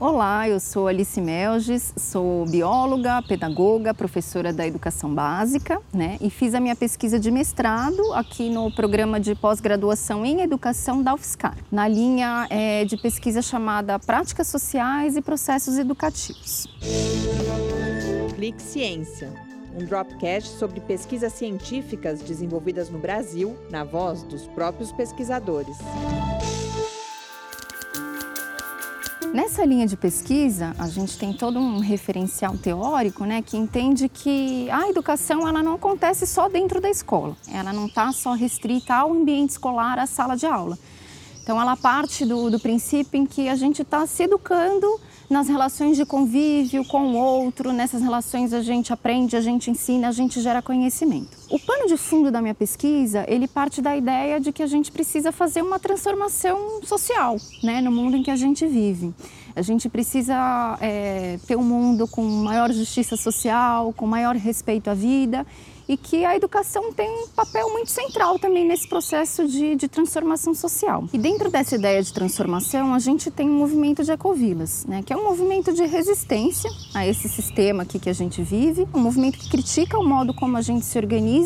Olá, eu sou Alice Melges, sou bióloga, pedagoga, professora da educação básica, né? E fiz a minha pesquisa de mestrado aqui no programa de pós-graduação em educação da UFSCar, na linha é, de pesquisa chamada Práticas Sociais e Processos Educativos. Clique Ciência, um dropcast sobre pesquisas científicas desenvolvidas no Brasil, na voz dos próprios pesquisadores. Nessa linha de pesquisa, a gente tem todo um referencial teórico, né, que entende que a educação ela não acontece só dentro da escola. Ela não está só restrita ao ambiente escolar, à sala de aula. Então, ela parte do, do princípio em que a gente está se educando nas relações de convívio com o outro, nessas relações a gente aprende, a gente ensina, a gente gera conhecimento. O pano de fundo da minha pesquisa, ele parte da ideia de que a gente precisa fazer uma transformação social, né, no mundo em que a gente vive. A gente precisa é, ter um mundo com maior justiça social, com maior respeito à vida e que a educação tem um papel muito central também nesse processo de, de, transformação social. E dentro dessa ideia de transformação, a gente tem um movimento de ecovilas, né, que é um movimento de resistência a esse sistema aqui que a gente vive, um movimento que critica o modo como a gente se organiza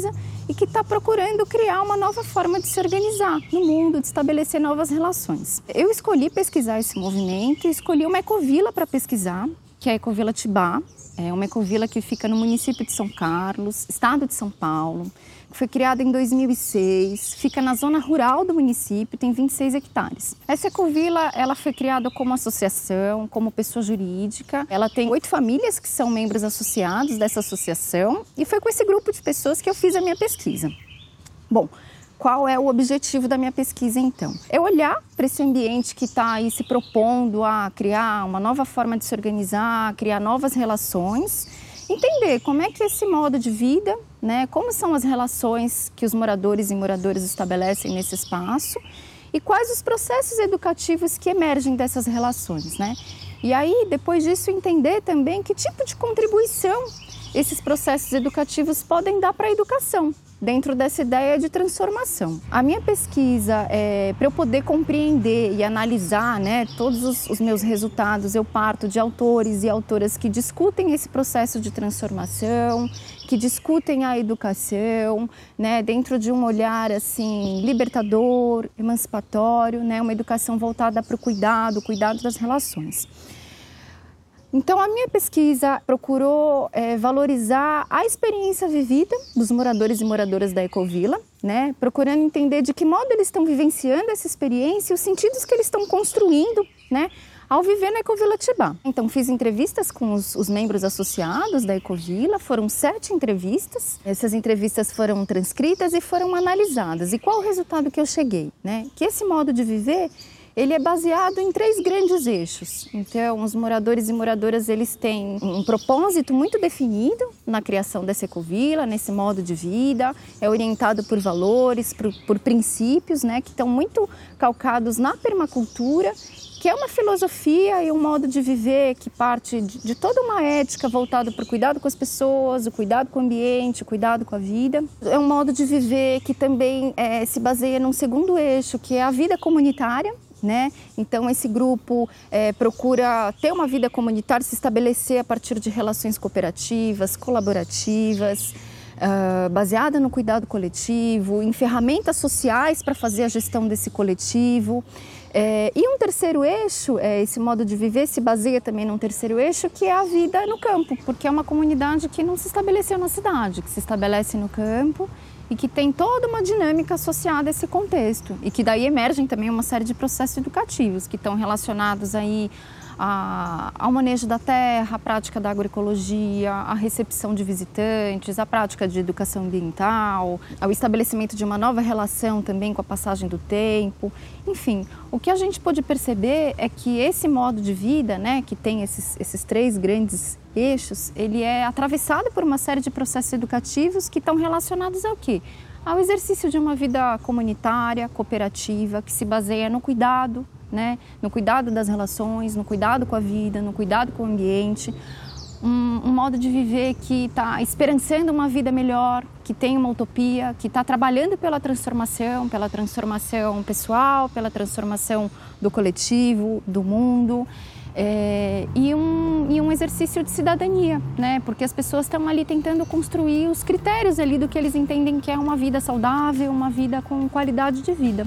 e que está procurando criar uma nova forma de se organizar no mundo, de estabelecer novas relações. Eu escolhi pesquisar esse movimento, escolhi uma ecovila para pesquisar, que é a Ecovila Tibá, é uma ecovila que fica no município de São Carlos, estado de São Paulo. Foi criada em 2006, fica na zona rural do município, tem 26 hectares. Essa ecovila, ela foi criada como associação, como pessoa jurídica. Ela tem oito famílias que são membros associados dessa associação e foi com esse grupo de pessoas que eu fiz a minha pesquisa. Bom, qual é o objetivo da minha pesquisa então? É olhar para esse ambiente que está aí se propondo a criar uma nova forma de se organizar, criar novas relações, entender como é que esse modo de vida, né, como são as relações que os moradores e moradoras estabelecem nesse espaço e quais os processos educativos que emergem dessas relações, né? E aí, depois disso, entender também que tipo de contribuição esses processos educativos podem dar para a educação, dentro dessa ideia de transformação. A minha pesquisa, é, para eu poder compreender e analisar né, todos os, os, meus resultados, eu parto de autores e autoras que discutem esse processo de transformação, que discutem a educação, né, dentro de um olhar assim libertador, emancipatório, né, uma educação voltada para o cuidado, cuidado das relações. Então, a minha pesquisa procurou é, valorizar a experiência vivida dos moradores e moradoras da Ecovila, né? procurando entender de que modo eles estão vivenciando essa experiência e os sentidos que eles estão construindo né? ao viver na Ecovila Tibá. Então, fiz entrevistas com os, os, membros associados da Ecovila, foram sete entrevistas. Essas entrevistas foram transcritas e foram analisadas. E qual o resultado que eu cheguei? Né? Que esse modo de viver ele é baseado em três grandes eixos. Então, os moradores e moradoras eles têm um propósito muito definido na criação dessa ecovila, nesse modo de vida, é orientado por valores, por, por princípios, né, que estão muito calcados na permacultura que é uma filosofia e um modo de viver que parte de, de toda uma ética voltada para o cuidado com as pessoas, o cuidado com o ambiente, o cuidado com a vida. É um modo de viver que também é, se baseia num segundo eixo, que é a vida comunitária, né? Então esse grupo é, procura ter uma vida comunitária, se estabelecer a partir de relações cooperativas, colaborativas, uh, baseada no cuidado coletivo, em ferramentas sociais para fazer a gestão desse coletivo. É, e um terceiro eixo, é, esse modo de viver se baseia também num terceiro eixo, que é a vida no campo, porque é uma comunidade que não se estabeleceu na cidade, que se estabelece no campo e que tem toda uma dinâmica associada a esse contexto e que daí emergem também uma série de processos educativos que estão relacionados aí a, ao manejo da terra, a prática da agroecologia, a recepção de visitantes, a prática de educação ambiental, ao estabelecimento de uma nova relação também com a passagem do tempo. Enfim, o que a gente pode perceber é que esse modo de vida, né, que tem esses, esses três grandes eixos, ele é atravessado por uma série de processos educativos que estão relacionados ao quê? Ao exercício de uma vida comunitária, cooperativa, que se baseia no cuidado, né? no cuidado das relações, no cuidado com a vida, no cuidado com o ambiente. Um, um modo de viver que está esperançando uma vida melhor, que tem uma utopia, que está trabalhando pela transformação, pela transformação pessoal, pela transformação do coletivo, do mundo. É, e, um, e um exercício de cidadania, né? Porque as pessoas estão ali tentando construir os critérios ali do que eles entendem que é uma vida saudável, uma vida com qualidade de vida.